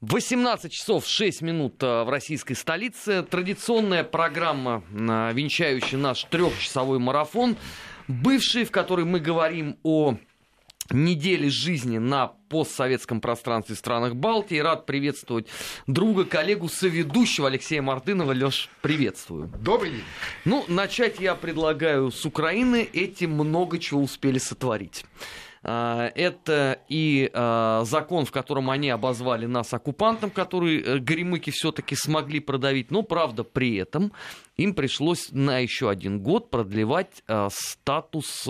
18 часов 6 минут э, в российской столице. Традиционная программа, э, венчающая наш трехчасовой марафон, бывший, в которой мы говорим о недели жизни на постсоветском пространстве в странах Балтии. Рад приветствовать друга, коллегу, соведущего Алексея Мартынова. Леш, приветствую. Добрый день. Ну, начать я предлагаю с Украины. Эти много чего успели сотворить. А, это и а, закон, в котором они обозвали нас оккупантом, который э, горемыки все-таки смогли продавить. Но, правда, при этом им пришлось на еще один год продлевать а, статус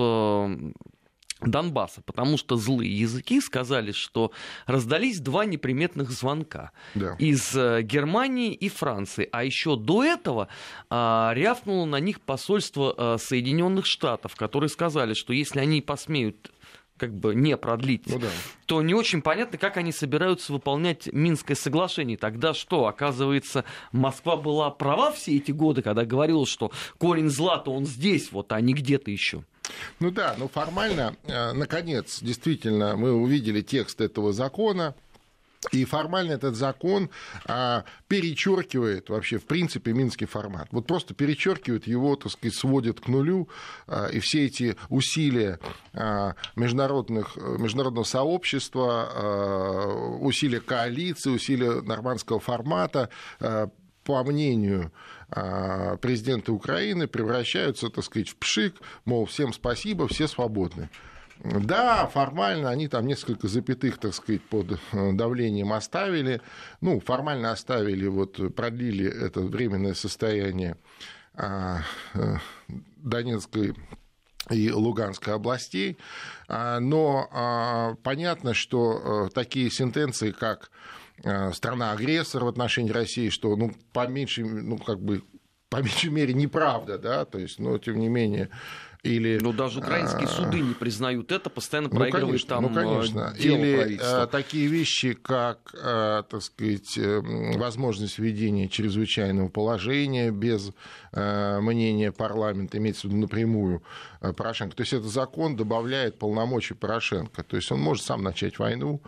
Донбасса, потому что злые языки сказали, что раздались два неприметных звонка да. из э, Германии и Франции, а еще до этого а, рявкнуло на них посольство а, Соединенных Штатов, которые сказали, что если они посмеют как бы не продлить, ну, да. то не очень понятно, как они собираются выполнять Минское соглашение. Тогда что, оказывается, Москва была права все эти годы, когда говорила, что корень зла-то он здесь, вот, а не где-то еще. Ну да, ну формально, э, наконец, действительно, мы увидели текст этого закона, и формально этот закон а, перечеркивает вообще, в принципе, минский формат. Вот просто перечеркивает его, так сказать, сводит к нулю. А, и все эти усилия а, международных, международного сообщества, а, усилия коалиции, усилия нормандского формата, а, по мнению а, президента Украины, превращаются, так сказать, в пшик, мол, всем спасибо, все свободны. Да, формально они там несколько запятых, так сказать, под э, давлением оставили. Ну, формально оставили, вот продлили это временное состояние а, э, Донецкой и Луганской областей. А, но а, понятно, что э, такие сентенции, как страна-агрессор в отношении России, что, ну, по меньшей, ну, как бы, по меньшей мере, неправда, да, то есть, но, тем не менее, или... Ну, даже украинские а, суды не признают это, постоянно ну, проигрываешь там ну, конечно. дело Или э, правительства. такие вещи, как, э, так сказать, э, возможность введения чрезвычайного положения без мнения парламента, имеется в виду напрямую Порошенко. То есть этот закон добавляет полномочий Порошенко. То есть он может сам начать войну,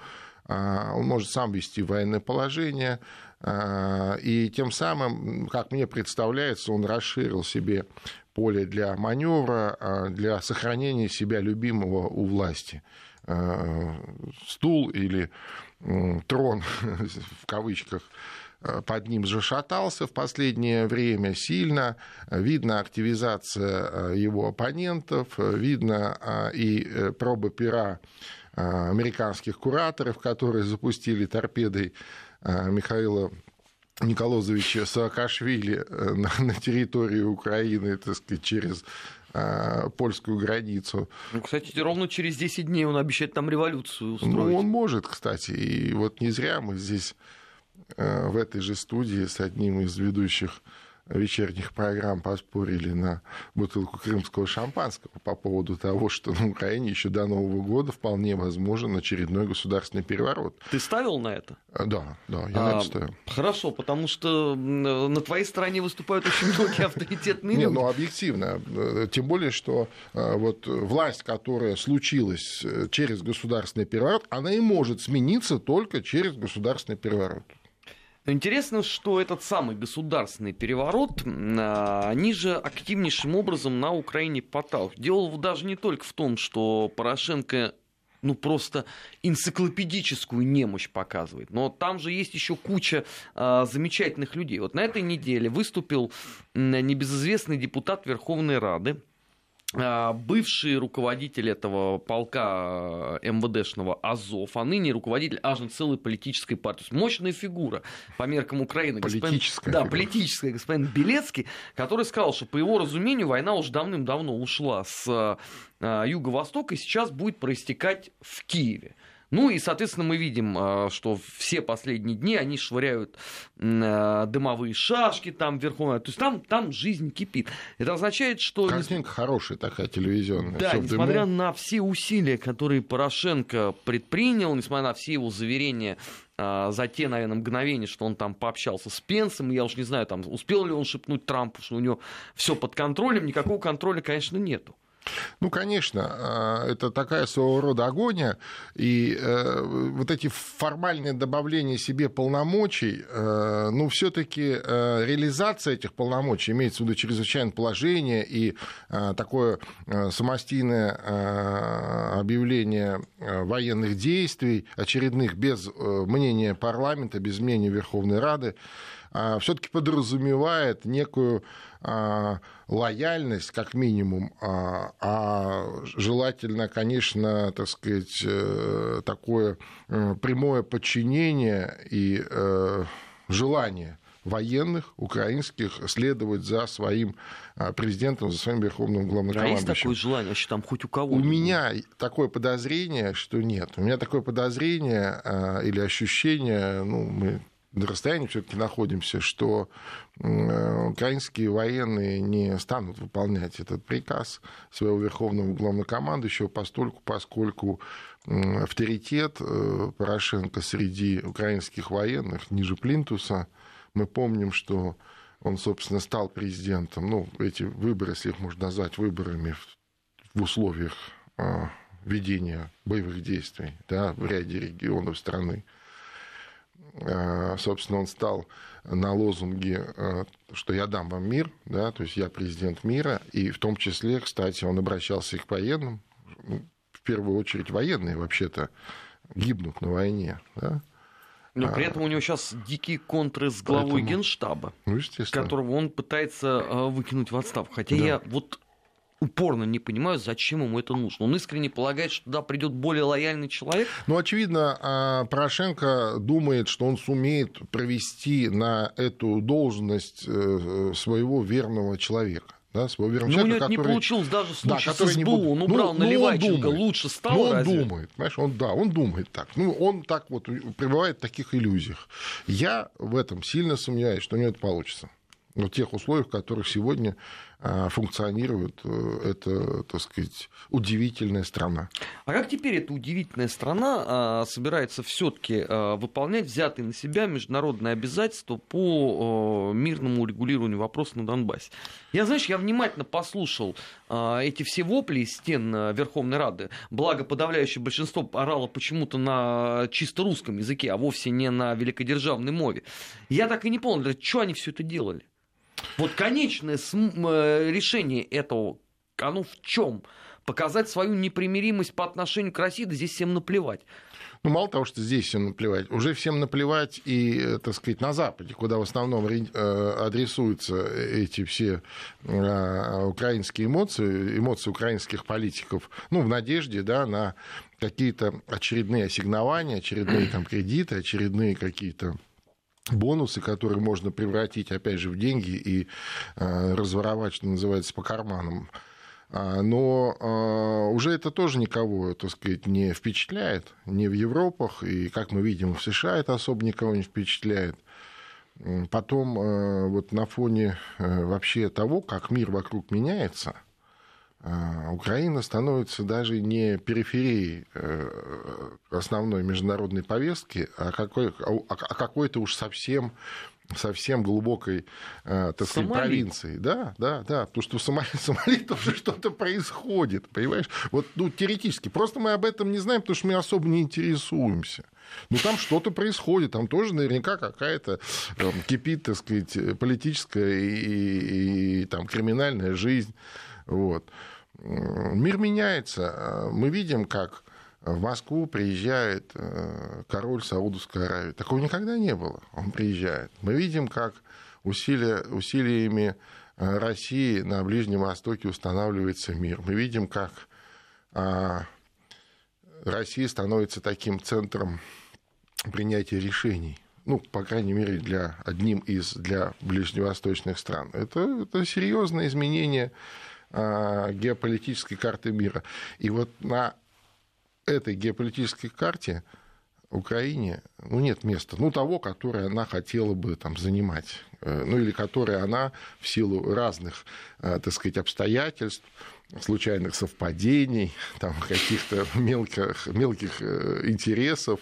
он может сам вести военное положение, и тем самым, как мне представляется, он расширил себе поле для маневра, а, для сохранения себя любимого у власти. А, стул или трон, в кавычках, а, под ним зашатался в последнее время сильно. Видно активизация его оппонентов, видно и э, пробы пера американских кураторов, которые запустили торпедой Михаила Николозовича Саакашвили э, на, на территории Украины, так сказать, через а, польскую границу. Ну, кстати, ровно через 10 дней он обещает там революцию устроить. Ну, он может, кстати. И вот не зря мы здесь э, в этой же студии с одним из ведущих вечерних программ поспорили на бутылку крымского шампанского по поводу того, что на Украине еще до Нового года вполне возможен очередной государственный переворот. Ты ставил на это? А, да, да, я а, на это ставил. Хорошо, потому что на твоей стороне выступают очень многие авторитетные люди. Не, ну объективно. Э, тем более, что э, вот власть, которая случилась э, через государственный переворот, она и может смениться только через государственный переворот. Интересно, что этот самый государственный переворот, а, они же активнейшим образом на Украине подталкивают. Дело даже не только в том, что Порошенко ну просто энциклопедическую немощь показывает. Но там же есть еще куча а, замечательных людей. Вот на этой неделе выступил небезызвестный депутат Верховной Рады бывший руководитель этого полка э, МВДшного Азов, а ныне руководитель аж целой политической партии. Мощная фигура по меркам Украины. Политическая. Господин, да, политическая. Господин Белецкий, который сказал, что по его разумению война уже давным-давно ушла с э, юго-востока и сейчас будет проистекать в Киеве. Ну и, соответственно, мы видим, а, что все последние дни они швыряют а, дымовые шашки там вверху. То есть там, там жизнь кипит. Это означает, что... Картинка хорошая такая телевизионная. Да, несмотря на все усилия, которые Порошенко предпринял, несмотря на все его заверения а, за те, наверное, мгновения, что он там пообщался с Пенсом, я уж не знаю, там, успел ли он шепнуть Трампу, что у него все под контролем, никакого контроля, конечно, нету. Ну, конечно, а, это такая своего рода агония, и э, вот эти формальные добавления себе полномочий, э, ну, все-таки э, реализация этих полномочий, имеется в виду чрезвычайное положение и такое самостийное объявление военных действий, очередных без мнения парламента, без мнения Верховной Рады, все-таки подразумевает некую а, лояльность, как минимум, а, а желательно, конечно, так сказать, э, такое э, прямое подчинение и э, желание военных украинских следовать за своим а, президентом, за своим верховным главнокомандующим. А есть такое желание вообще там хоть у кого? У меня такое подозрение, что нет. У меня такое подозрение или ощущение, ну, мы на расстоянии все-таки находимся, что украинские военные не станут выполнять этот приказ своего верховного главнокомандующего, постольку, поскольку авторитет э, Порошенко среди украинских военных ниже Плинтуса. Мы помним, что он, собственно, стал президентом. Ну, эти выборы, если их можно назвать выборами в условиях а, ведения боевых действий да, в ряде регионов страны, Э, собственно, он стал на лозунге, э, что я дам вам мир, да, то есть я президент мира, и в том числе, кстати, он обращался и к военным, ну, в первую очередь военные вообще-то гибнут на войне, да, но при этом у него сейчас дикие контры с главой Поэтому... Генштаба, ну, которого он пытается э, выкинуть в отставку. Хотя да. я вот упорно не понимаю, зачем ему это нужно. Он искренне полагает, что туда придет более лояльный человек. Ну, очевидно, а, Порошенко думает, что он сумеет провести на эту должность э, своего верного человека да, своего верного ну, человека, который... не получилось даже в случае да, с СБУ, будет... он убрал ну, Наливайченко, ну, лучше стало Ну, он разве? думает, понимаешь, он, да, он думает так. Ну, он так вот пребывает в таких иллюзиях. Я в этом сильно сомневаюсь, что у него это получится. В тех условиях, в которых сегодня функционирует э, эта, так сказать, удивительная страна. А как теперь эта удивительная страна а, собирается все-таки а, выполнять взятые на себя международные обязательства по мирному урегулированию вопроса на Донбассе? Я, знаешь, я внимательно послушал эти все вопли из стен Верховной Рады, благо подавляющее большинство орало почему-то на чисто русском языке, а вовсе не на великодержавной мове. Я так и не понял, что они все это делали. Вот конечное э, решение этого, оно в чем? Показать свою непримиримость по отношению к России, да здесь всем наплевать. Ну, мало того, что здесь всем наплевать, уже всем наплевать и, э, так сказать, на Западе, куда в основном э, адресуются эти все украинские эмоции, эмоции украинских политиков, ну, в надежде, да, на какие-то очередные ассигнования, очередные там кредиты, очередные какие-то бонусы, которые можно превратить, опять же, в деньги и э, разворовать, что называется, по карманам. А, но э, уже это тоже никого, так сказать, не впечатляет, не в Европах, и, как мы видим, в США это особо никого не впечатляет. Потом э, вот на фоне вообще того, как мир вокруг меняется – Украина становится даже не периферией э, основной международной повестки, а, какой, а, а какой-то уж совсем совсем глубокой, э, так сказать, провинции. Да, да, да, потому что в Сомали, Сомали тоже что-то происходит, понимаешь? Вот, ну, теоретически. Просто мы об этом не знаем, потому что мы особо не интересуемся. Ну, там что-то происходит, там тоже наверняка какая-то там, кипит, так сказать, политическая и, и, и там, криминальная жизнь. Вот. Мир меняется. Мы видим, как в Москву приезжает э, король Саудовской Аравии. Такого никогда не было. Он приезжает. Мы видим, как усилия, усилиями э, России на Ближнем Востоке устанавливается мир. Мы видим, как а, Россия становится таким центром принятия решений. Ну, по крайней мере, для одним из для ближневосточных стран. Это, это серьезное изменение геополитической карты мира. И вот на этой геополитической карте Украине ну, нет места, ну, того, которое она хотела бы там, занимать, э, ну, или которое она в силу разных, э, так сказать, обстоятельств, случайных совпадений, там, каких-то мелких, мелких э, интересов,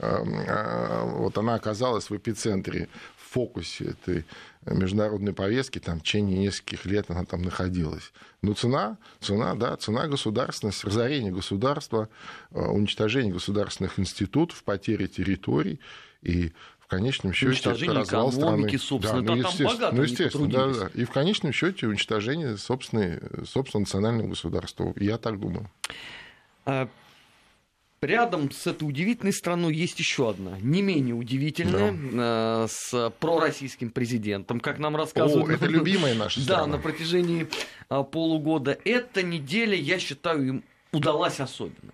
вот она оказалась в эпицентре, фокусе этой международной повестки, там, в течение нескольких лет она там находилась. Но цена, цена, да, цена государственности, разорение государства, уничтожение государственных институтов, потеря территорий и в конечном счете уничтожение развал экономики, страны. собственно, да, ну, там богато ну, естественно, да, да. И в конечном счете уничтожение собственной, собственного национального государства. Я так думаю. А, рядом с этой удивительной страной есть еще одна, не менее удивительная, да. Э, с пророссийским президентом, как нам рассказывают. О, это любимая наша страна. Да, на протяжении а, полугода. Эта неделя, я считаю, им удалась особенно.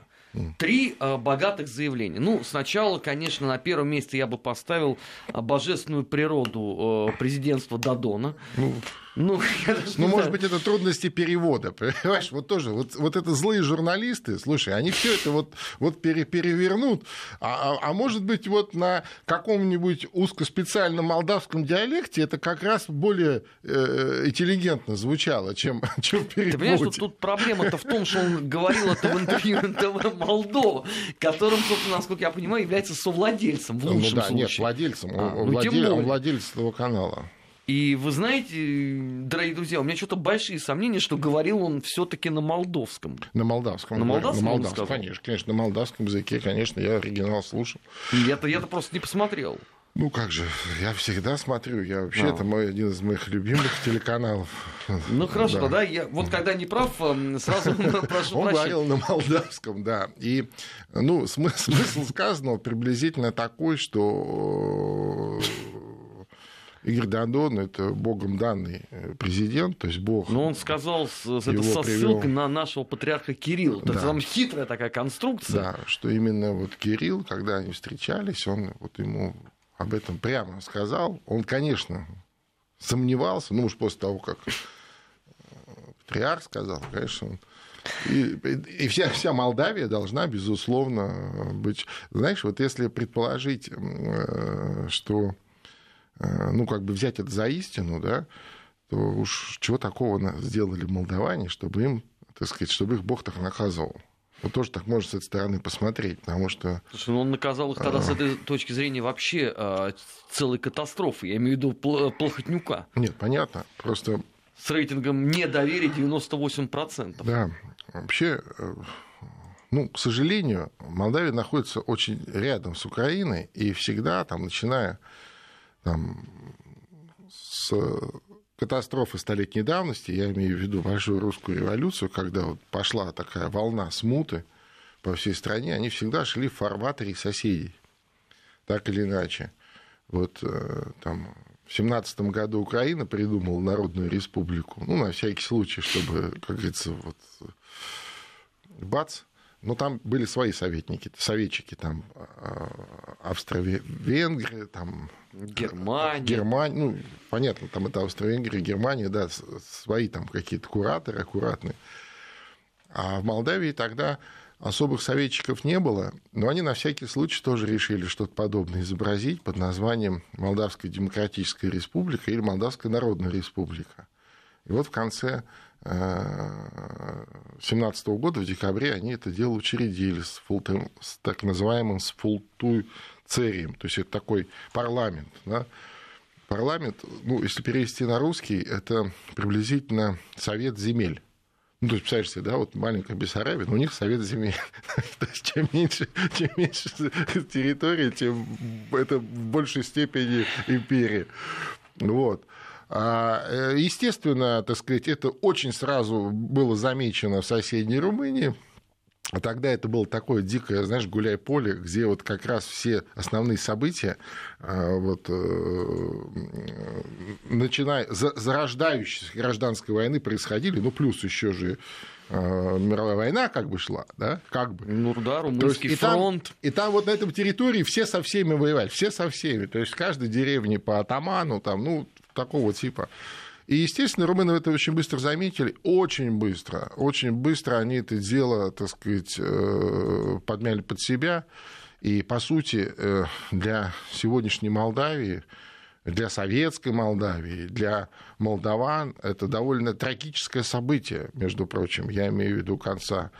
Три э, богатых заявления. Ну, сначала, конечно, на первом месте я бы поставил э, божественную природу э, президентства Дадона. Ну, ну, ну может быть, это трудности перевода, понимаешь? Вот тоже, вот, вот это злые журналисты, слушай, они все это вот, вот пере, перевернут, а, а, а может быть, вот на каком-нибудь узкоспециальном молдавском диалекте это как раз более э, интеллигентно звучало, чем, чем в переводе. Ты понимаешь, что тут проблема-то в том, что он говорил это в интервью НТВ Молдова, которым, собственно, насколько я понимаю, является совладельцем в лучшем ну, да, случае. Нет, владельцем, а, он, ну, владелец, он владелец этого канала. И вы знаете, дорогие друзья, у меня что-то большие сомнения, что говорил он все-таки на молдовском. На молдавском. На молдавском, на молдавском конечно, конечно, на молдавском языке, конечно, я оригинал слушал. Я-то, я-то просто не посмотрел. Ну как же, я всегда смотрю, я вообще, а. это мой, один из моих любимых телеканалов. Ну хорошо, да, да я вот когда не прав, эм, сразу прошу Он говорил на молдавском, да. И, ну, смысл, смысл сказанного приблизительно такой, что Игорь Дадон – это богом данный э, президент, то есть бог. Но он сказал с, это со привел... ссылкой на нашего патриарха Кирилла. Да. То есть там хитрая такая конструкция. Да, что именно вот Кирилл, когда они встречались, он вот ему об этом прямо сказал. Он, конечно, сомневался, ну уж после того, как э, патриарх сказал, конечно, он и, и вся, вся Молдавия должна, безусловно, быть... Знаешь, вот если предположить, э, что ну, как бы взять это за истину, да, то уж чего такого сделали молдаване, чтобы им, так сказать, чтобы их Бог так наказывал. Вот тоже так можно с этой стороны посмотреть, потому что... Слушай, ну он наказал их тогда с этой точки зрения вообще а, целой катастрофы. Я имею в виду плохотнюка. Нет, понятно. Просто... С рейтингом недоверия 98%. Да. Вообще, э, ну, к сожалению, Молдавия находится очень рядом с Украиной, и всегда, там, начиная там, с катастрофы столетней давности, я имею в виду большую русскую революцию, когда вот пошла такая волна смуты по всей стране, они всегда шли в фарватере соседей, так или иначе. Вот э, там в семнадцатом году Украина придумала Народную Республику, ну, на всякий случай, чтобы, как говорится, вот бац, но там были свои советники, советчики, там а, Австро-Венгрия, там Германия. Германия, ну, понятно, там это Австро-Венгрия, Германия, да, свои там какие-то кураторы аккуратные. А в Молдавии тогда особых советчиков не было, но они на всякий случай тоже решили что-то подобное изобразить под названием Молдавская Демократическая Республика или Молдавская Народная Республика. И вот в конце 2017 года, в декабре, они это дело учредили с, фултем, с так называемым сфултуцерием, то есть это такой парламент. Да? Парламент, ну, если перевести на русский, это приблизительно совет земель. Ну, то есть, представляешь себе, да, вот маленькая Бессарабия, но у них совет земель. то есть, чем меньше, чем меньше территории, тем это в большей степени империя. Вот. А, э, естественно, так сказать, это очень сразу было замечено в соседней Румынии. А тогда это было такое дикое, знаешь, гуляй-поле, где вот как раз все основные события, а, вот, э, начиная, зарождающиеся гражданской войны происходили, ну, плюс еще же а, мировая война как бы шла, да, как бы. Ну да, румынский есть, фронт. И там, и там вот на этом территории все со всеми воевали, все со всеми. То есть в каждой деревне по атаману, там, ну, такого типа. И, естественно, румыны это очень быстро заметили, очень быстро, очень быстро они это дело, так сказать, э, подмяли под себя. И, по сути, э, для сегодняшней Молдавии, для советской Молдавии, для молдаван это довольно трагическое событие, между прочим. Я имею в виду конца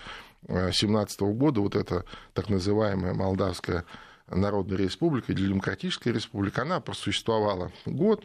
17 э, года, вот это так называемая молдавская Народной Республикой, Демократической Республикой. Она просуществовала год.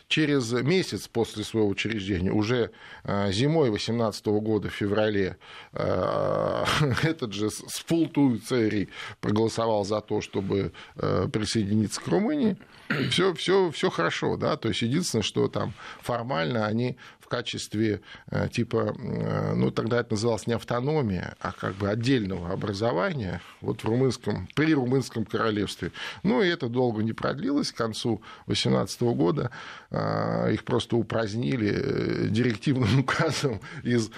через месяц после своего учреждения, уже а, зимой 18 года, в феврале, а, этот же Сфулту Цери проголосовал за то, чтобы присоединиться к Румынии. Все, все, все хорошо, да, то есть единственное, что там формально они качестве э, типа, ну тогда это называлось не автономия, а как бы отдельного образования вот в румынском, при румынском королевстве. Ну и это долго не продлилось, к концу 18 года их просто упразднили директивным указом из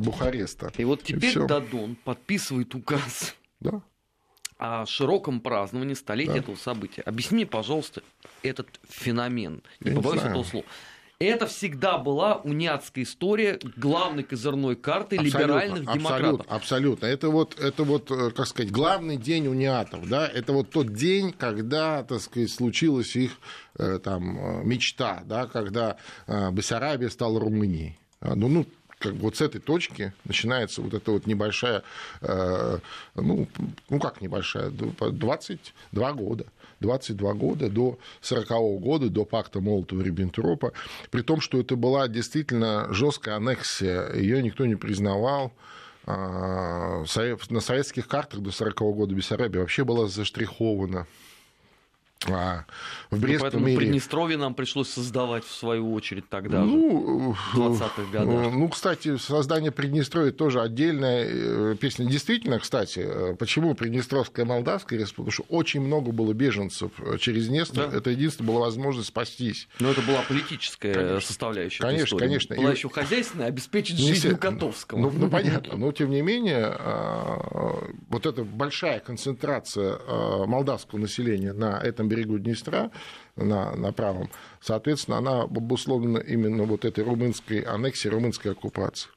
Бухареста. И вот теперь и Дадон подписывает указ. Да о широком праздновании столетия да. этого события. Объясни мне, пожалуйста, этот феномен. Не Я побоюсь не этого слова. Это всегда была униатская история главной козырной карты абсолютно, либеральных демократов. Абсолютно, абсолютно. Это вот, это вот, э, как сказать, главный день униатов. Да? Это вот тот день, когда, так сказать, случилась их э, там, э, мечта, да? когда Бессарабия стала Румынией. Ну, ну, как бы вот с этой точки начинается вот эта вот небольшая, ну, ну как небольшая, 22 года 22 года, до 40 -го года, до пакта Молотова-Риббентропа, при том, что это была действительно жесткая аннексия, ее никто не признавал, а, на советских картах до 40 -го года Бессарабия вообще была заштрихована. А в Брестском ну, поэтому мире... Приднестровье нам пришлось создавать в свою очередь тогда ну, же, в 20-х годах. Ну, кстати, создание Приднестровья тоже отдельная э, песня. Действительно, кстати, э, почему Приднестровская Молдавская республика? Потому что очень много было беженцев э, через Днестр. Да. Это единственная была возможность спастись. Но это была политическая конечно. составляющая. Конечно, конечно. Была и... еще хозяйственная, обеспечить жизнь Котовского. Ну, ну, понятно. Но, тем не менее, вот эта большая концентрация молдавского населения на этом берегу Днестра, на, на правом, соответственно, она обусловлена именно вот этой румынской аннексией, румынской оккупацией.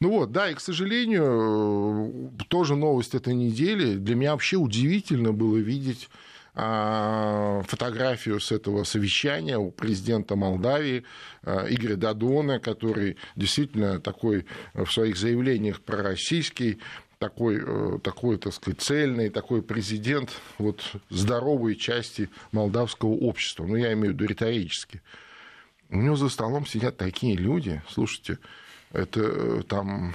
Ну вот, да, и, к сожалению, тоже новость этой недели. Для меня вообще удивительно было видеть а, фотографию с этого совещания у президента Молдавии а, Игоря Дадона, который действительно такой в своих заявлениях пророссийский, такой, э, такой, так сказать, цельный, такой президент вот, здоровой части молдавского общества. Ну, я имею в виду риторически. У него за столом сидят такие люди, слушайте, это э, там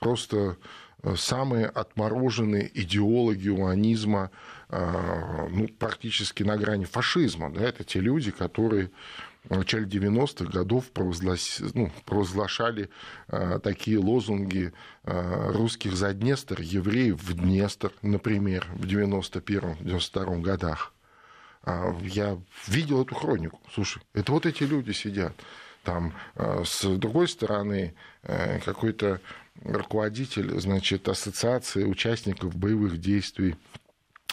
просто э, самые отмороженные идеологи уанизма, ну, практически на грани фашизма. Да? Это те люди, которые в начале 90-х годов провозглас... ну, провозглашали э, такие лозунги э, русских за Днестр, евреев в Днестр, например, в 91-92 годах. Э, я видел эту хронику. Слушай, это вот эти люди сидят. Там, э, с другой стороны, э, какой-то руководитель значит, ассоциации участников боевых действий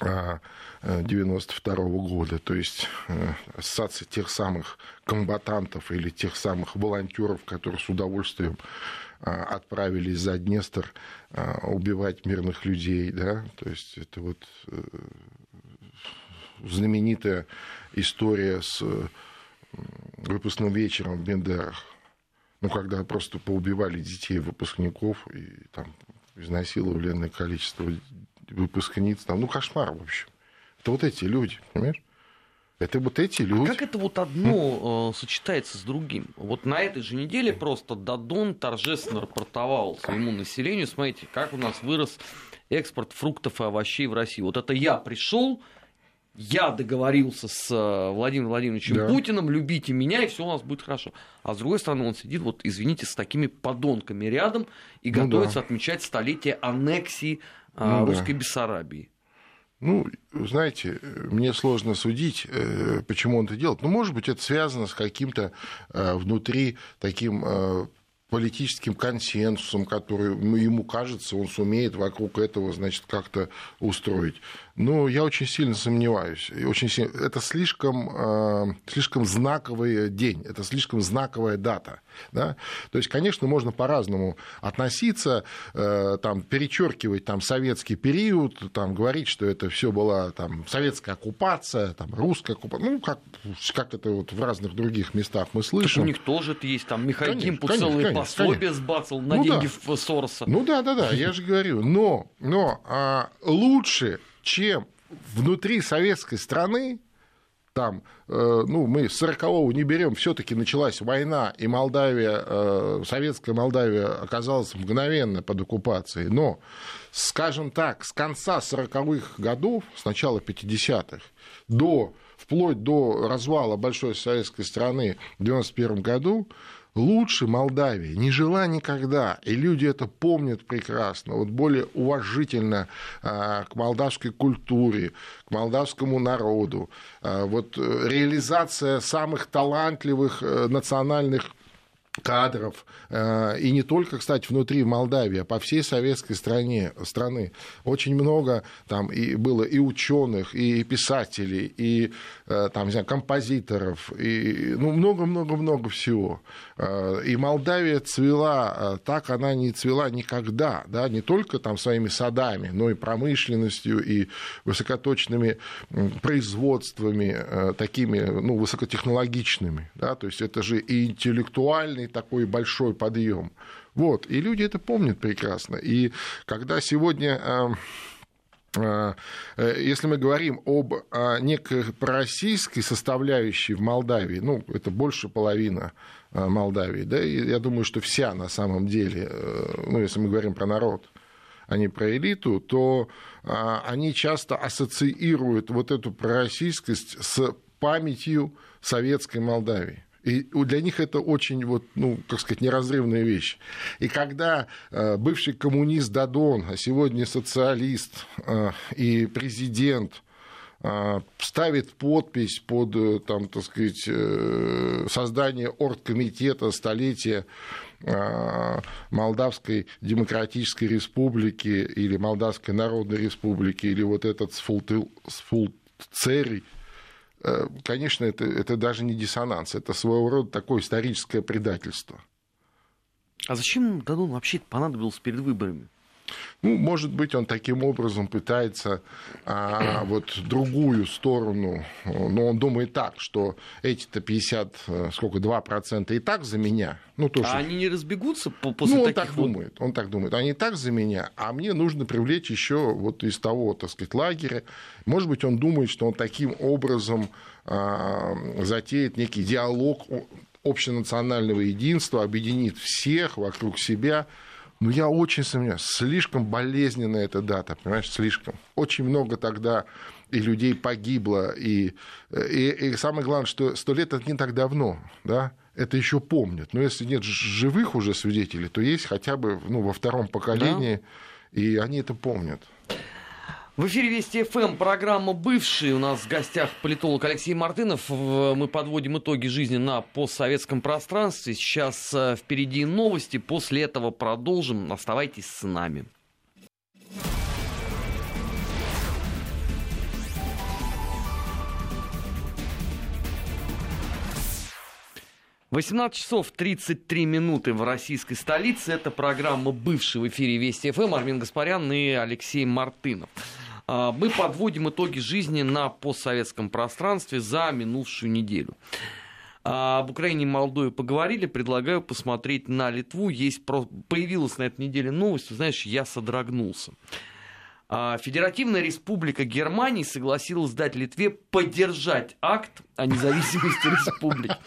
92 э, года, то есть э, ассоциация тех самых комбатантов или тех самых волонтеров, которые с удовольствием э, отправились за Днестр убивать мирных людей, да, то есть это вот знаменитая история с выпускным вечером в Бендерах, ну, когда просто поубивали детей выпускников и там изнасиловали количество выпускниц, там, ну, кошмар, в общем. Это вот эти люди, понимаешь? Это вот эти а люди. А как это вот одно э, сочетается с другим? Вот на этой же неделе просто Дадон торжественно рапортовал своему населению, смотрите, как у нас вырос экспорт фруктов и овощей в Россию. Вот это я пришел, я договорился с э, Владимиром Владимировичем да. Путиным, любите меня, и все у нас будет хорошо. А с другой стороны, он сидит, вот, извините, с такими подонками рядом и ну готовится да. отмечать столетие аннексии ну, русской да. Бессарабии. Ну, знаете, мне сложно судить, э, почему он это делает. Ну, может быть, это связано с каким-то э, внутри таким э, политическим консенсусом, который ему кажется, он сумеет вокруг этого, значит, как-то устроить. Но я очень сильно сомневаюсь. И очень сильно... Это слишком, слишком знаковый день, это слишком знаковая дата. Да? То есть, конечно, можно по-разному относиться, э, там, перечеркивать там, советский период, там, говорить, что это все была там, советская оккупация, там, русская оккупация, ну, как, как это вот в разных других местах мы слышим. Так у них тоже есть там Михаил конечно, Гимпу целые конечно, пособие конечно. сбацал на ну, деньги да. Сороса. Ну да, да, да, я же говорю. Но, но а, лучше, чем внутри советской страны, там, э, ну, мы с 40-го не берем, все-таки началась война, и Молдавия, э, советская Молдавия оказалась мгновенно под оккупацией. Но, скажем так, с конца 40-х годов, с начала 50-х, до, вплоть до развала большой советской страны в 91 году, лучше Молдавии не жила никогда, и люди это помнят прекрасно, вот более уважительно а, к молдавской культуре, к молдавскому народу. А, вот э, реализация самых талантливых э, национальных кадров, э, и не только, кстати, внутри Молдавии, а по всей советской стране, страны. Очень много там и было и ученых, и писателей, и э, там, не знаю, композиторов, и ну, много-много-много всего. Э, и Молдавия цвела так, она не цвела никогда, да, не только там своими садами, но и промышленностью, и высокоточными производствами, такими, ну, высокотехнологичными, да, то есть это же и интеллектуальный сильный такой большой подъем. Вот, и люди это помнят прекрасно. И когда сегодня э, э, э, если мы говорим об некой пророссийской составляющей в Молдавии, ну, это больше половина Молдавии, да, и я думаю, что вся на самом деле, ну, если мы говорим про народ, а не про элиту, то они часто ассоциируют вот эту пророссийскость с памятью советской Молдавии. И для них это очень, вот, ну, как сказать, неразрывная вещь. И когда э, бывший коммунист Дадон, а сегодня социалист э, и президент э, ставит подпись под, там, так сказать, создание оргкомитета столетия Молдавской Демократической Республики или Молдавской Народной Республики, или вот этот Э, конечно, это, это даже не диссонанс, это своего рода такое историческое предательство. А зачем Дадон вообще понадобился перед выборами? Ну, может быть, он таким образом пытается а, вот другую сторону, но он думает так, что эти-то 50, э, сколько, 2% и так за меня. Ну, то, а они не разбегутся после Ну, он таких так вот... думает, он так думает. Они и так за меня, а мне нужно привлечь еще вот из того, так сказать, лагеря. Может быть, он думает, что он таким образом а, затеет некий диалог общенационального единства, объединит всех вокруг себя – но я очень сомневаюсь. Слишком болезненная эта дата, понимаешь, слишком. Очень много тогда и людей погибло, и, и, и самое главное, что сто лет это не так давно, да, это еще помнят. Но если нет живых уже свидетелей, то есть хотя бы ну, во втором поколении, да. и они это помнят. В эфире Вести ФМ, программа «Бывший». У нас в гостях политолог Алексей Мартынов. Мы подводим итоги жизни на постсоветском пространстве. Сейчас э, впереди новости, после этого продолжим. Оставайтесь с нами. Восемнадцать часов 33 минуты в российской столице. Это программа «Бывший» в эфире Вести ФМ. Армин Гаспарян и Алексей Мартынов. А, мы подводим итоги жизни на постсоветском пространстве за минувшую неделю. А, об Украине и Молдове поговорили, предлагаю посмотреть на Литву. Есть, появилась на этой неделе новость, знаешь, я содрогнулся. А, Федеративная республика Германии согласилась дать Литве поддержать акт о независимости республики.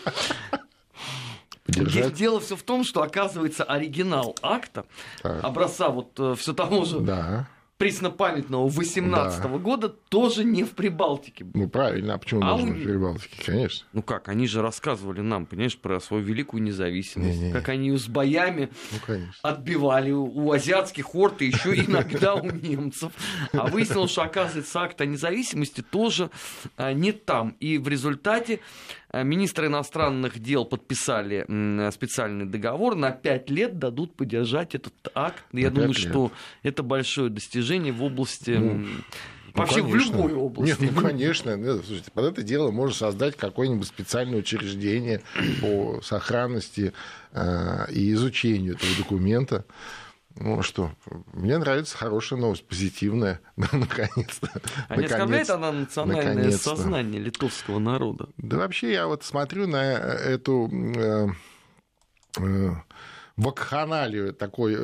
Поддержать. Дело все в том, что оказывается оригинал акта, так. образца вот э, все того же да преснопамятного 18 да. года тоже не в Прибалтике. Ну правильно, а почему а нужно у... в Прибалтике, конечно. Ну как, они же рассказывали нам, понимаешь, про свою великую независимость, Не-не-не. как они с боями ну, отбивали у азиатских орд и еще иногда у немцев. А выяснилось, что, оказывается, акт о независимости тоже а, не там. И в результате министры иностранных дел подписали специальный договор, на пять лет дадут поддержать этот акт. Я думаю, лет. что это большое достижение в области... Ну... Вообще ну, в любой области. Нет, ну, конечно. Нет, слушайте, под это дело можно создать какое-нибудь специальное учреждение по сохранности э, и изучению этого документа. Ну что, мне нравится хорошая новость, позитивная, наконец-то. А не оскорбляет она национальное сознание литовского народа? Да вообще я вот смотрю на эту э, э, вакханалию такой,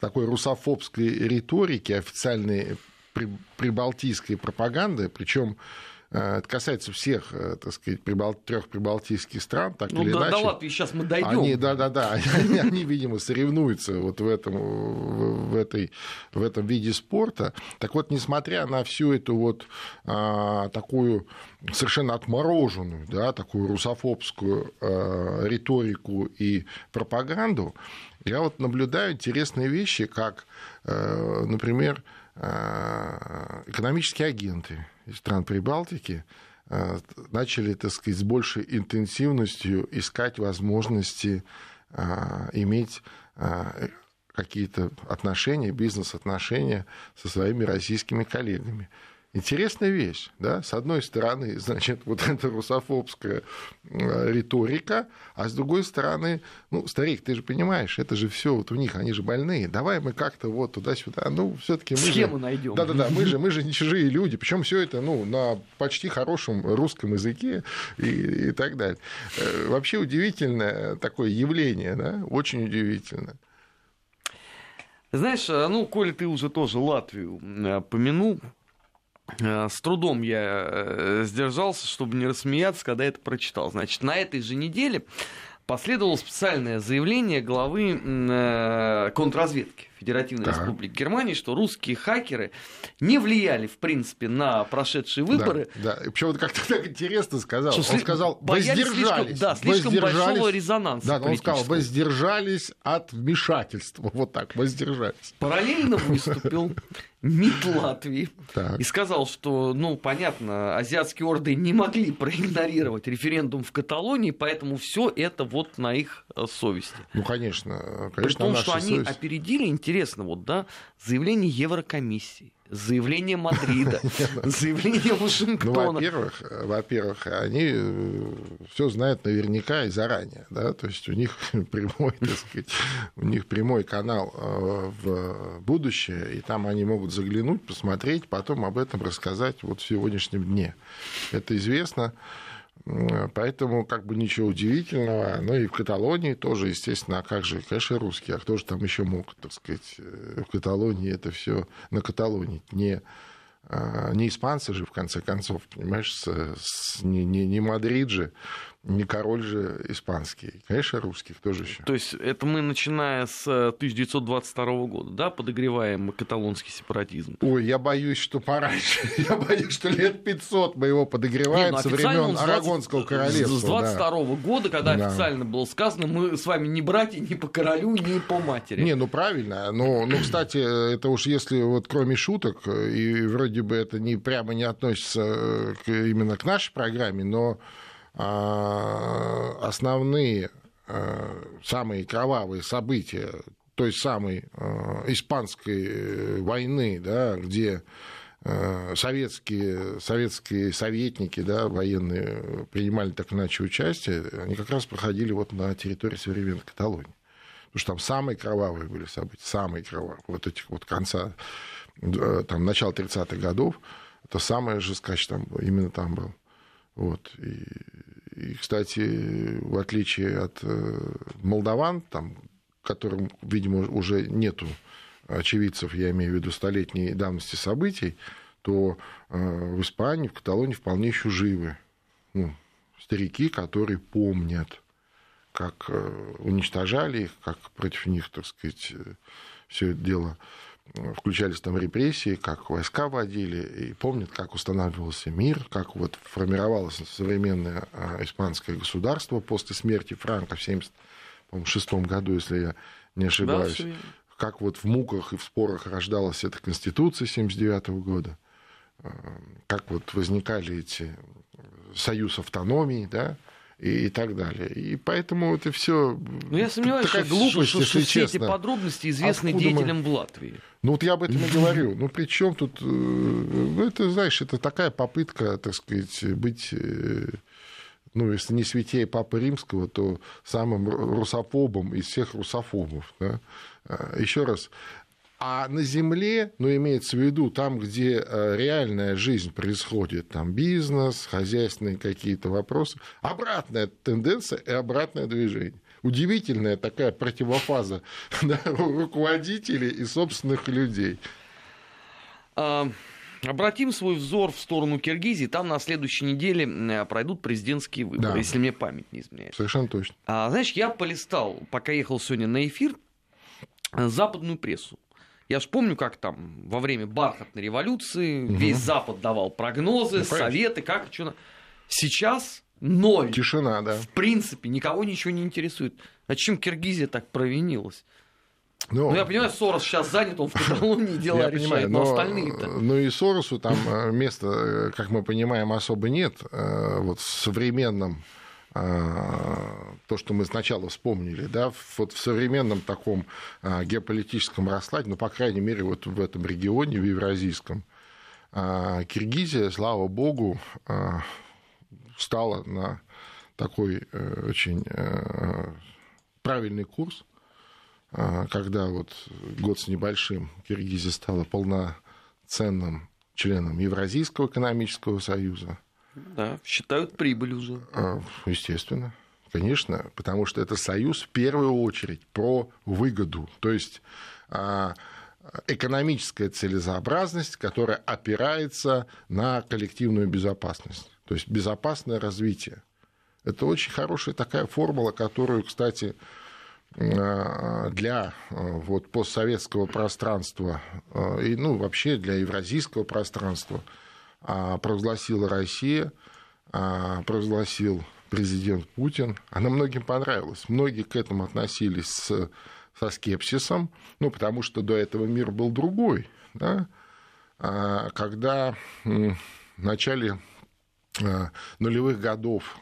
такой русофобской риторики официальной прибалтийской пропаганды, причем Э, это касается всех, э, так сказать, прибал... трех прибалтийских стран, так ну, или да, иначе. До Латвии сейчас мы дойдем. Они, да, да, да, они, они, видимо, соревнуются вот в этом, в, этой, в этом виде спорта. Так вот, несмотря на всю эту вот а, такую совершенно отмороженную, да, такую русофобскую а, риторику и пропаганду, я вот наблюдаю интересные вещи, как, а, например, а, экономические агенты стран Прибалтики а, начали, так сказать, с большей интенсивностью искать возможности а, иметь какие-то отношения, бизнес-отношения со своими российскими коллегами. Интересная вещь, да, с одной стороны, значит, вот эта русофобская э, риторика, а с другой стороны, ну, старик, ты же понимаешь, это же все вот у них, они же больные, давай мы как-то вот туда-сюда, ну, все-таки мы Схему же... найдем. Да-да-да, мы же, мы же не чужие люди, причем все это, ну, на почти хорошем русском языке и, и так далее. Э, вообще удивительное такое явление, да, очень удивительно. Знаешь, э, ну, коли ты уже тоже Латвию помянул, с трудом я э, сдержался, чтобы не рассмеяться, когда это прочитал. Значит, на этой же неделе последовало специальное заявление главы э, контрразведки Федеративной так. Республики Германии, что русские хакеры не влияли, в принципе, на прошедшие выборы. Да, да. причем вот как-то так интересно сказал. Что он сказал, воздержались. Слишком, да, слишком воздержались, большого резонанса. Да, он сказал, воздержались от вмешательства. Вот так, воздержались. Параллельно выступил МИД Латвии так. и сказал, что, ну, понятно, азиатские орды не могли проигнорировать референдум в Каталонии, поэтому все это вот на их э, совести. Ну, конечно, конечно. При том, что они совесть. опередили интересно, вот, да, заявление Еврокомиссии, заявление Мадрида, заявление Вашингтона. Ну, во-первых, во-первых, они э, все знают наверняка и заранее, да, то есть у них прямой, так сказать, у них прямой канал э, в будущее, и там они могут заглянуть, посмотреть, потом об этом рассказать вот в сегодняшнем дне. Это известно. Поэтому как бы ничего удивительного. Ну и в Каталонии тоже, естественно, а как же, конечно, русские, а кто же там еще мог, так сказать, э, в Каталонии это все на Каталонии, не а, не испанцы же, в конце концов, понимаешь, с, с, не, не, не Мадрид же, не король же испанский. Конечно, русских тоже еще. То есть это мы, начиная с 1922 э, года, да, подогреваем каталонский сепаратизм? Ой, я боюсь, что пораньше. Я боюсь, что лет 500 мы его подогреваем Нет, ну, со времен Арагонского королевства. С 22 да. года, когда да. официально было сказано, мы с вами не братья ни по королю, ни по матери. Не, ну правильно. Но, ну, кстати, это уж если вот кроме шуток, и вроде бы это не прямо не относится к, именно к нашей программе, но основные, а, самые кровавые события той самой а, испанской э, войны, да, где советские, советские советники, да, военные принимали так иначе участие, они как раз проходили вот на территории современной Каталонии. Потому что там самые кровавые были события, самые кровавые, вот этих вот конца, э, там, начала 30-х годов, это самое жесткаче там именно там был. Вот. И, и, кстати, в отличие от э, молдаван, там, которым, видимо, уже нету очевидцев, я имею в виду столетней давности событий, то э, в Испании, в Каталонии вполне еще живы ну, старики, которые помнят, как э, уничтожали их, как против них, так сказать, все это дело включались там репрессии, как войска водили, и помнят, как устанавливался мир, как вот формировалось современное а, испанское государство после смерти Франка в 1976 году, если я не ошибаюсь. Да, как вот в муках и в спорах рождалась эта конституция 1979 года, а, как вот возникали эти союз автономии, да, и, и так далее. И поэтому это все Ну, я сомневаюсь, такая что, глупость, что, что все эти подробности известны Откуда деятелям мы... в Латвии. Ну, вот я об этом и говорю. Ну, при чем тут... Э, ну, это, знаешь, это такая попытка, так сказать, быть э, ну, если не святее Папы Римского, то самым русофобом из всех русофобов. Да? А, Еще раз, а на земле, ну, имеется в виду, там, где э, реальная жизнь происходит, там бизнес, хозяйственные какие-то вопросы, обратная тенденция и обратное движение. Удивительная такая противофаза да, руководителей и собственных людей. А, обратим свой взор в сторону Киргизии. Там на следующей неделе пройдут президентские выборы, да. если мне память не изменяет. Совершенно точно. А, знаешь, я полистал, пока ехал сегодня на эфир, западную прессу. Я ж помню, как там во время бархатной революции угу. весь Запад давал прогнозы, ну, советы, как что. Сейчас ноль. Тишина, да. В принципе, никого ничего не интересует. А чем Киргизия так провинилась? Но... Ну, я понимаю, Сорос сейчас занят, он в Каталонии дела я решает, понимаю, но, но остальные-то... Ну и Соросу там э, места, э, как мы понимаем, особо нет. Э, вот в современном то, что мы сначала вспомнили, да, вот в современном таком геополитическом раскладе, ну, по крайней мере, вот в этом регионе, в Евразийском, Киргизия, слава богу, стала на такой очень правильный курс, когда вот год с небольшим Киргизия стала полноценным членом Евразийского экономического союза, да, считают прибыль уже. А, естественно. Конечно, потому что это союз в первую очередь про выгоду. То есть а, экономическая целесообразность, которая опирается на коллективную безопасность. То есть безопасное развитие. Это очень хорошая такая формула, которую, кстати, а, для вот, постсоветского пространства и ну, вообще для евразийского пространства – провозгласила Россия, а, провозгласил президент Путин. Она многим понравилась. Многие к этому относились с, со скепсисом, ну, потому что до этого мир был другой. Да? А, когда в начале нулевых годов,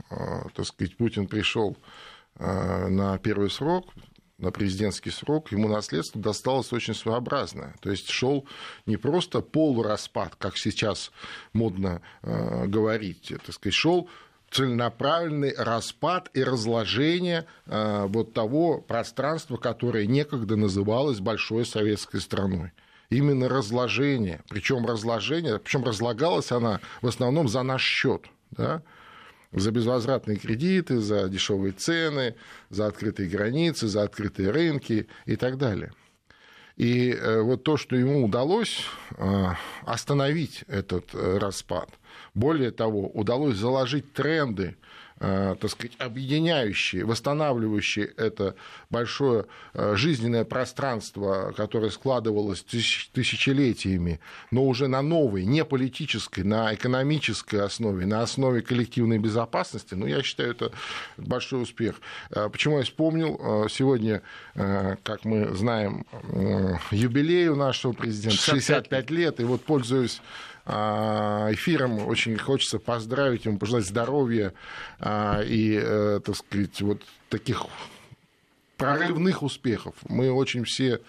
так сказать, Путин пришел на первый срок, на президентский срок, ему наследство досталось очень своеобразное. То есть шел не просто полураспад, как сейчас модно э, говорить, так сказать, шел целенаправленный распад и разложение э, вот того пространства, которое некогда называлось большой советской страной. Именно разложение, причем разложение, причем разлагалась она в основном за наш счет. Да? За безвозвратные кредиты, за дешевые цены, за открытые границы, за открытые рынки и так далее. И э, вот то, что ему удалось э, остановить этот э, распад, более того, удалось заложить тренды так сказать, объединяющие, восстанавливающие это большое э, жизненное пространство, которое складывалось тысячелетиями, но уже на новой, не политической, на экономической основе, на основе коллективной безопасности, ну, я считаю, это большой успех. Э, почему я вспомнил? Сегодня, как мы знаем, юбилей у нашего президента, 65 лет, и вот, пользуясь а, эфиром. Очень хочется поздравить ему, пожелать здоровья а, и, э, так сказать, вот таких прорывных успехов. Мы очень все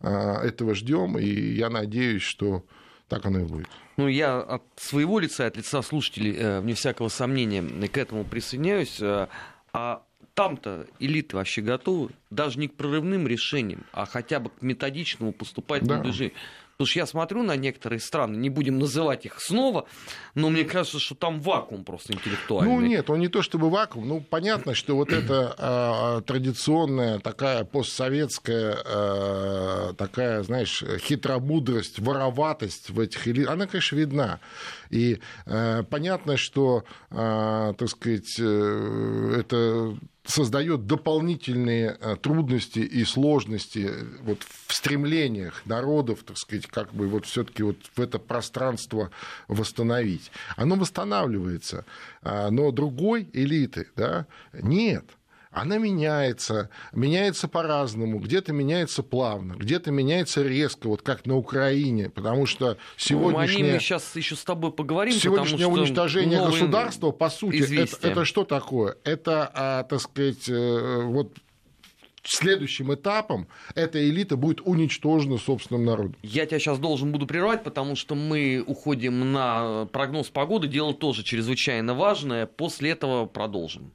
а, этого ждем, и я надеюсь, что так оно и будет. Ну, я от своего лица, от лица слушателей, э, вне всякого сомнения, к этому присоединяюсь. Э, а там-то элиты вообще готовы даже не к прорывным решениям, а хотя бы к методичному поступательному да. движению. Потому что я смотрю на некоторые страны, не будем называть их снова, но мне кажется, что там вакуум просто интеллектуальный. Ну нет, он не то чтобы вакуум. Ну понятно, что вот эта а, традиционная такая постсоветская а, такая, знаешь, хитромудрость, вороватость в этих она, конечно, видна. И а, понятно, что, а, так сказать, э, это создает дополнительные э, трудности и сложности э, вот в стремлениях народов, так сказать, как бы вот все-таки вот в это пространство восстановить. Оно восстанавливается, а, но другой элиты да, нет – она меняется, меняется по-разному, где-то меняется плавно, где-то меняется резко, вот как на Украине, потому что сегодняшнее... Ну, мы сейчас еще с тобой поговорим, Сегодняшнее уничтожение новые... государства, по сути, это, это что такое? Это, а, так сказать, э, вот следующим этапом эта элита будет уничтожена собственным народом. Я тебя сейчас должен буду прервать, потому что мы уходим на прогноз погоды. Дело тоже чрезвычайно важное. После этого продолжим.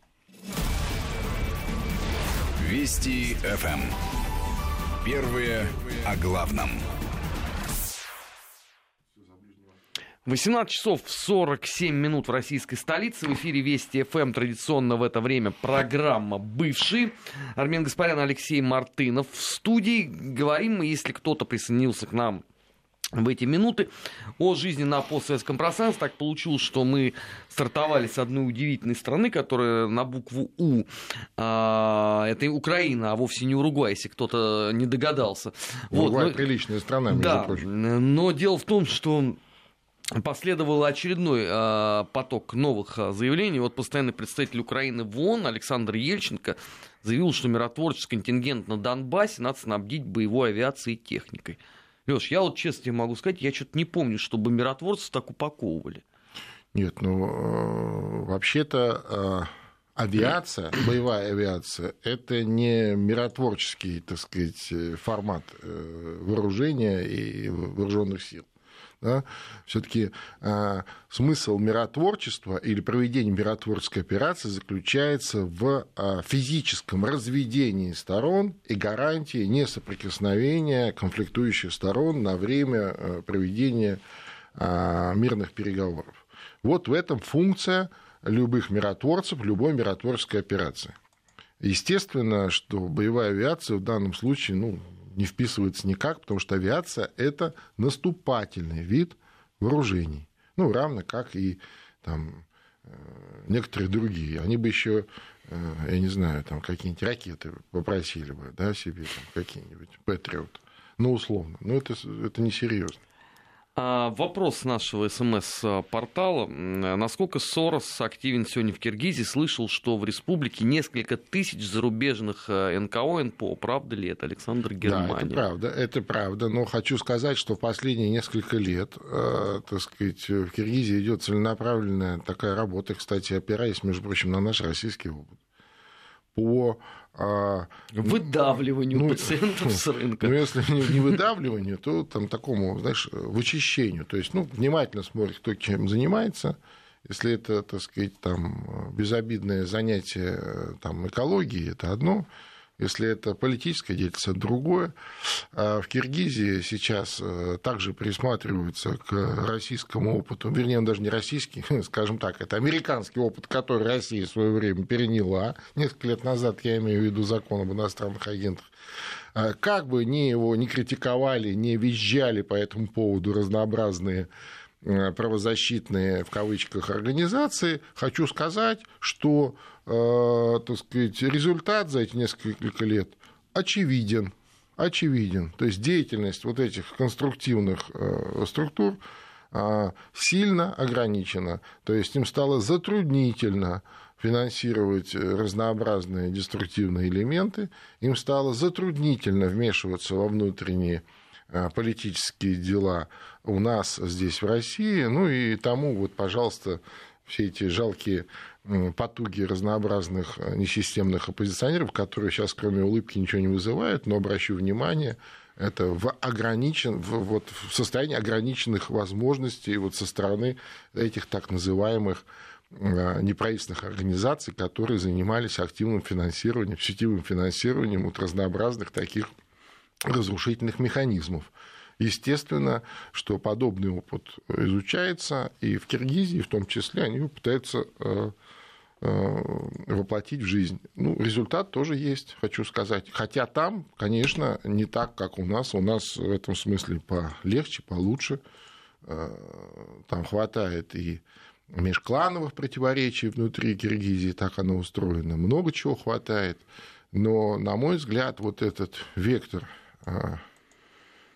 Вести ФМ. Первые о главном. 18 часов 47 минут в российской столице. В эфире Вести ФМ. Традиционно в это время программа «Бывший». Армен Гаспарян, Алексей Мартынов. В студии говорим мы, если кто-то присоединился к нам в эти минуты о жизни на постсоветском пространстве. Так получилось, что мы стартовали с одной удивительной страны, которая на букву У. А, это Украина, а вовсе не Уругвай, если кто-то не догадался. Уругвай вот, но... приличная страна, между да, прочим. Но дело в том, что Последовал очередной э, поток новых э, заявлений. Вот постоянный представитель Украины в ООН Александр Ельченко заявил, что миротворческий контингент на Донбассе надо снабдить боевой авиацией и техникой. Леш, я вот честно тебе могу сказать, я что-то не помню, чтобы миротворцев так упаковывали. Нет, ну э, вообще-то э, авиация, боевая авиация, это не миротворческий, так сказать, формат э, вооружения и вооруженных сил. Да? Все-таки э, смысл миротворчества или проведения миротворческой операции заключается в э, физическом разведении сторон и гарантии несоприкосновения конфликтующих сторон на время э, проведения э, мирных переговоров. Вот в этом функция любых миротворцев, любой миротворческой операции. Естественно, что боевая авиация в данном случае ну, не вписывается никак, потому что авиация – это наступательный вид вооружений. Ну, равно как и там, э, некоторые другие. Они бы еще, э, я не знаю, там какие-нибудь ракеты попросили бы да, себе, какие-нибудь Патриот. Ну, условно. Но это, это несерьезно. А, вопрос нашего СМС-портала. Насколько Сорос активен сегодня в Киргизии? Слышал, что в республике несколько тысяч зарубежных э, НКО, НПО. Правда ли это, Александр Германия? Да, это правда, это правда. Но хочу сказать, что в последние несколько лет, э, так сказать, в Киргизии идет целенаправленная такая работа, кстати, опираясь, между прочим, на наш российский опыт, по а, выдавливанию ну, пациентов с рынка. Ну, если не, не выдавливанию, то там такому, знаешь, вычищению. То есть, ну, внимательно смотрит, кто чем занимается. Если это, так сказать, там, безобидное занятие там, экологии, это одно. Если это политическая деятельность, это другое. А в Киргизии сейчас э, также присматриваются к российскому опыту, вернее, он даже не российский, скажем так, это американский опыт, который Россия в свое время переняла. Несколько лет назад, я имею в виду закон об иностранных агентах, а как бы ни его не критиковали, не визжали по этому поводу разнообразные правозащитные, в кавычках, организации, хочу сказать, что э, так сказать, результат за эти несколько лет очевиден. Очевиден. То есть деятельность вот этих конструктивных э, структур сильно ограничена. То есть им стало затруднительно финансировать разнообразные деструктивные элементы, им стало затруднительно вмешиваться во внутренние политические дела у нас здесь, в России. Ну и тому, вот, пожалуйста, все эти жалкие потуги разнообразных э, несистемных оппозиционеров, которые сейчас, кроме улыбки, ничего не вызывают, но обращу внимание, это в, ограничен, в, вот, в состоянии ограниченных возможностей вот со стороны этих так называемых э, неправительственных организаций, которые занимались активным финансированием, сетевым финансированием вот разнообразных таких разрушительных механизмов. Естественно, что подобный опыт изучается, и в Киргизии в том числе они пытаются э, э, воплотить в жизнь. Ну, результат тоже есть, хочу сказать. Хотя там, конечно, не так, как у нас. У нас в этом смысле полегче, получше. Э, там хватает и межклановых противоречий внутри Киргизии, так оно устроено. Много чего хватает. Но, на мой взгляд, вот этот вектор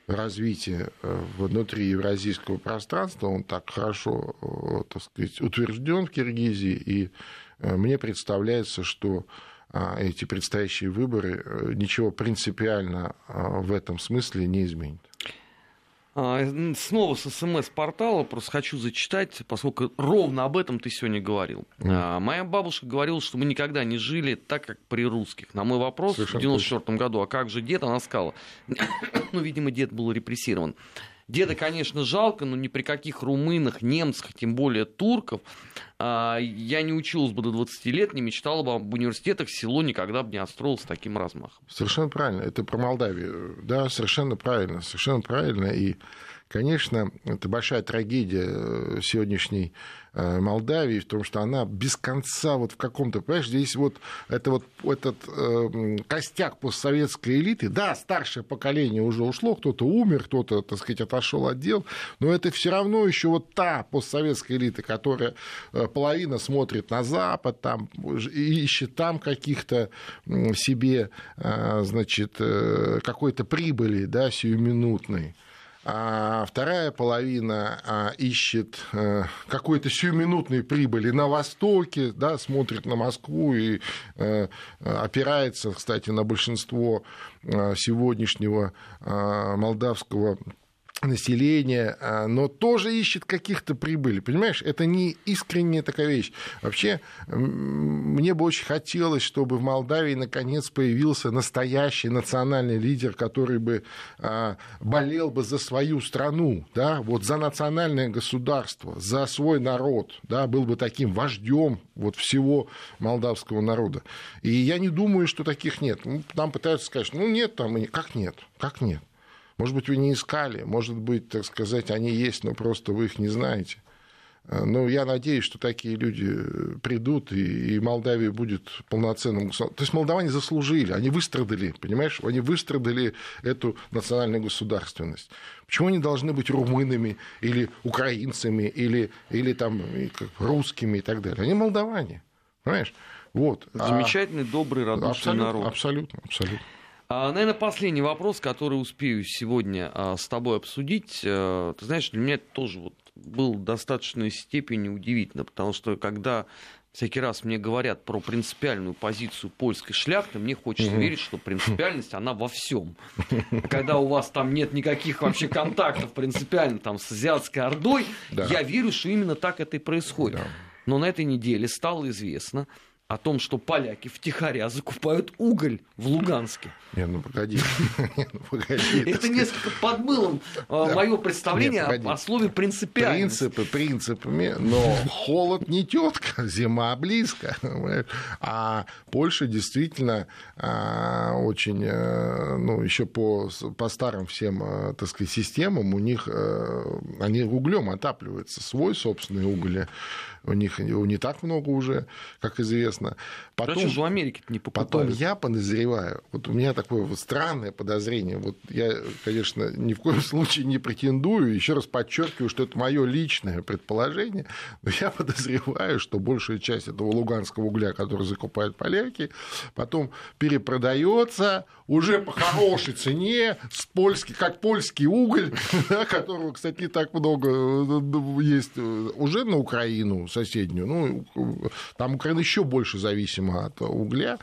развития э, внутри евразийского пространства, он так хорошо, э, так сказать, утвержден в Киргизии, и э, мне представляется, что эти предстоящие выборы ничего принципиально в этом смысле не изменят. А, снова с СМС-портала просто хочу зачитать, поскольку ровно об этом ты сегодня говорил. Mm. Моя бабушка говорила, что мы никогда не жили так, как при русских. На мой вопрос Совершенно в 94 году, а как же дед, она сказала, ну, видимо, дед был репрессирован. Деда, конечно, жалко, но ни при каких румынах, немцах, тем более турков, а, я не училась бы до 20 лет, не мечтала бы об университетах, село никогда бы не отстроилось таким размахом. Совершенно правильно. Это про Молдавию. Да, совершенно правильно. Совершенно правильно. И конечно, это большая трагедия сегодняшней Э, Молдавии, в том, что она без конца вот в каком-то, понимаешь, здесь вот это вот этот э, костяк постсоветской элиты, да, старшее поколение уже ушло, кто-то умер, кто-то, так сказать, отошел от дел, но это все равно еще вот та постсоветская элита, которая э, половина смотрит на Запад, там ищет там каких-то себе, э, значит, какой-то прибыли, да, сиюминутной а вторая половина а, ищет э, какой-то сиюминутной прибыли на Востоке, да, смотрит на Москву и э, опирается, кстати, на большинство э, сегодняшнего молдавского население, а, но тоже ищет каких-то прибыли. Понимаешь, это не искренняя такая вещь. Вообще, мне бы очень хотелось, чтобы в Молдавии наконец появился настоящий национальный лидер, который бы а, болел бы за свою страну, да, вот за национальное государство, за свой народ, да, был бы таким вождем вот всего молдавского народа. И я не думаю, что таких нет. Там пытаются сказать, ну нет, там, как нет, как нет. Может быть, вы не искали, может быть, так сказать, они есть, но просто вы их не знаете. Э, но я надеюсь, что такие люди э, придут, и, Молдавия будет полноценным государством. То есть молдаване заслужили, они выстрадали, понимаешь, они выстрадали эту национальную государственность. Почему они должны быть румынами или украинцами, или, или там, русскими и так далее? Они молдаване, понимаешь? Вот. Замечательный, а... добрый, радушный абсолютно, народ. Абсолютно, абсолютно. А, наверное, последний вопрос, который успею сегодня а, с тобой обсудить. А, ты знаешь, для меня это тоже вот был в достаточной степени удивительно, потому что когда всякий раз мне говорят про принципиальную позицию польской шляхты, мне хочется верить, что принципиальность, она во всем. Когда у вас там нет никаких вообще контактов принципиально там с азиатской ордой, да. я верю, что именно так это и происходит. Да. Но на этой неделе стало известно, о том, что поляки втихаря закупают уголь в Луганске. Не, ну погоди. ну, погоди это несколько подмылом а, мое представление о слове принципиальность. Принципы принципами, но холод не тетка, зима близко. А Польша действительно а, очень, э, ну, еще по, по старым всем, э, так сказать, системам, у них э, они углем отапливаются, свой собственный уголь у них его не так много уже, как известно. Потом, же в Америке не покупают? Потом я подозреваю, вот у меня такое вот странное подозрение, вот я, конечно, ни в коем случае не претендую, еще раз подчеркиваю, что это мое личное предположение, но я подозреваю, что большая часть этого луганского угля, который закупают поляки, потом перепродается уже по хорошей цене, с польский, как польский уголь, которого, кстати, не так много э, есть, э, уже на Украину соседнюю. Ну, там Украина еще больше зависима от угля.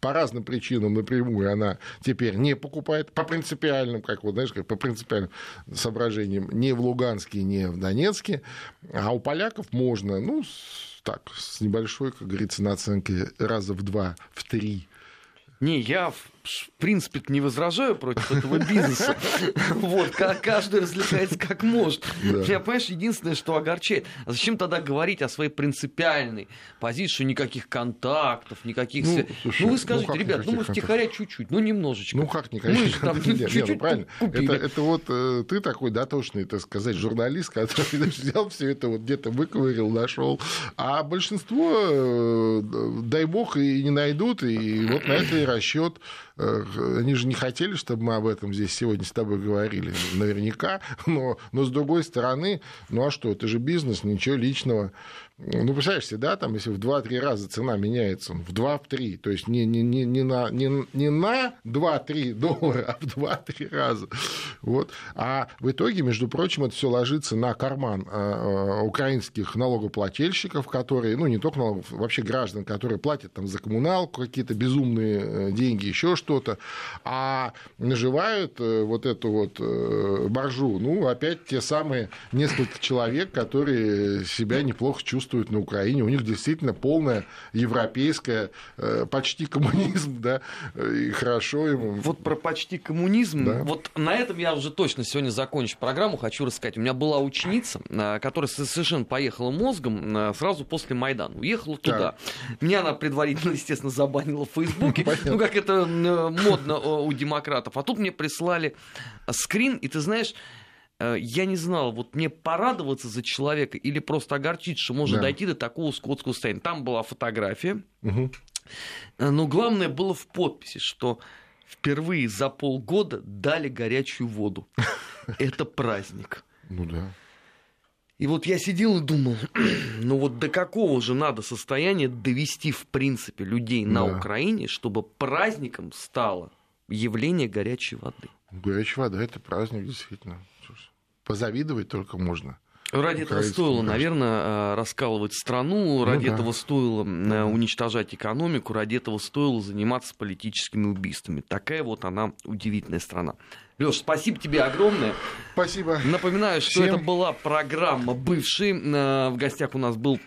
По разным причинам напрямую она теперь не покупает, по принципиальным, как вот, знаешь, как по принципиальным соображениям, не в Луганске, не в Донецке, а у поляков можно, ну, так, с небольшой, как говорится, наценкой раза в два, в три. Не, я в принципе не возражаю против этого бизнеса. Вот, каждый развлекается как может. Я, понимаешь, единственное, что огорчает. А зачем тогда говорить о своей принципиальной позиции, что никаких контактов, никаких... Ну, ну вы скажите, ну, ребят, ну мы втихаря чуть-чуть, ну немножечко. Ну как никаких? Там чуть-чуть ну, правильно. Это, это вот э, ты такой дотошный, так сказать, журналист, который взял все это вот где-то выковырил, нашел. А большинство, э, дай бог, и не найдут, и вот на это и расчет Э, они же не хотели, чтобы мы об этом здесь сегодня с тобой говорили, наверняка, но, но с другой стороны, ну а что, это же бизнес, ничего личного. Ну, представляешь да, там, если в 2-3 раза цена меняется, в 2-3, то есть не, не, не, не, на, не, не на 2-3 доллара, а в 2-3 раза. Вот. А в итоге, между прочим, это все ложится на карман а, а, украинских налогоплательщиков, которые, ну, не только налогов, вообще граждан, которые платят там за коммуналку какие-то безумные э, деньги, еще что-то, а наживают э, вот эту вот э, боржу, ну, опять те самые несколько человек, которые себя неплохо чувствуют чувствуют на Украине. У них действительно полная европейская, э, почти коммунизм, да, и хорошо ему. Вот про почти коммунизм, да. вот на этом я уже точно сегодня закончу программу, хочу рассказать. У меня была ученица, э, которая совершенно поехала мозгом э, сразу после Майдана. Уехала туда. Так. Меня она предварительно, естественно, забанила в Фейсбуке, ну, как это модно у демократов. А тут мне прислали скрин, и ты знаешь, э, я не знал, вот мне порадоваться за человека или просто огорчить, что можно Да. дойти до такого скотского состояния. Там была фотография, э, но главное было в подписи, что впервые за полгода дали горячую воду. Это праздник. Ну да. И вот я сидел и думал, ну вот до какого же надо состояния довести в принципе людей на Да. Украине, чтобы праздником стало явление горячей воды. Горячая вода это праздник, действительно. Позавидовать только можно. Ради этого стоило, наверное, э, раскалывать страну, ради да. этого стоило э, уничтожать экономику, ради этого стоило заниматься политическими убийствами. Такая вот она удивительная страна. Леш, спасибо тебе огромное. Спасибо. Напоминаю, что Всем. это была программа «Бывший». Э, В гостях у нас был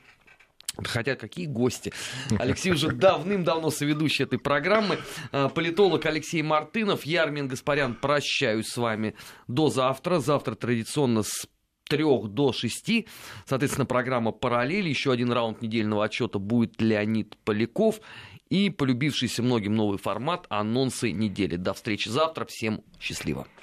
Хотя какие гости. Алексей уже давным-давно соведущий этой программы. Э, Политолог Алексей Мартынов. Я, Армин Гаспарян, прощаюсь с вами до завтра. Завтра традиционно с трех до шести. Соответственно, программа «Параллель». Еще один раунд недельного отчета будет Леонид Поляков. И полюбившийся многим новый формат «Анонсы недели». До встречи завтра. Всем счастливо.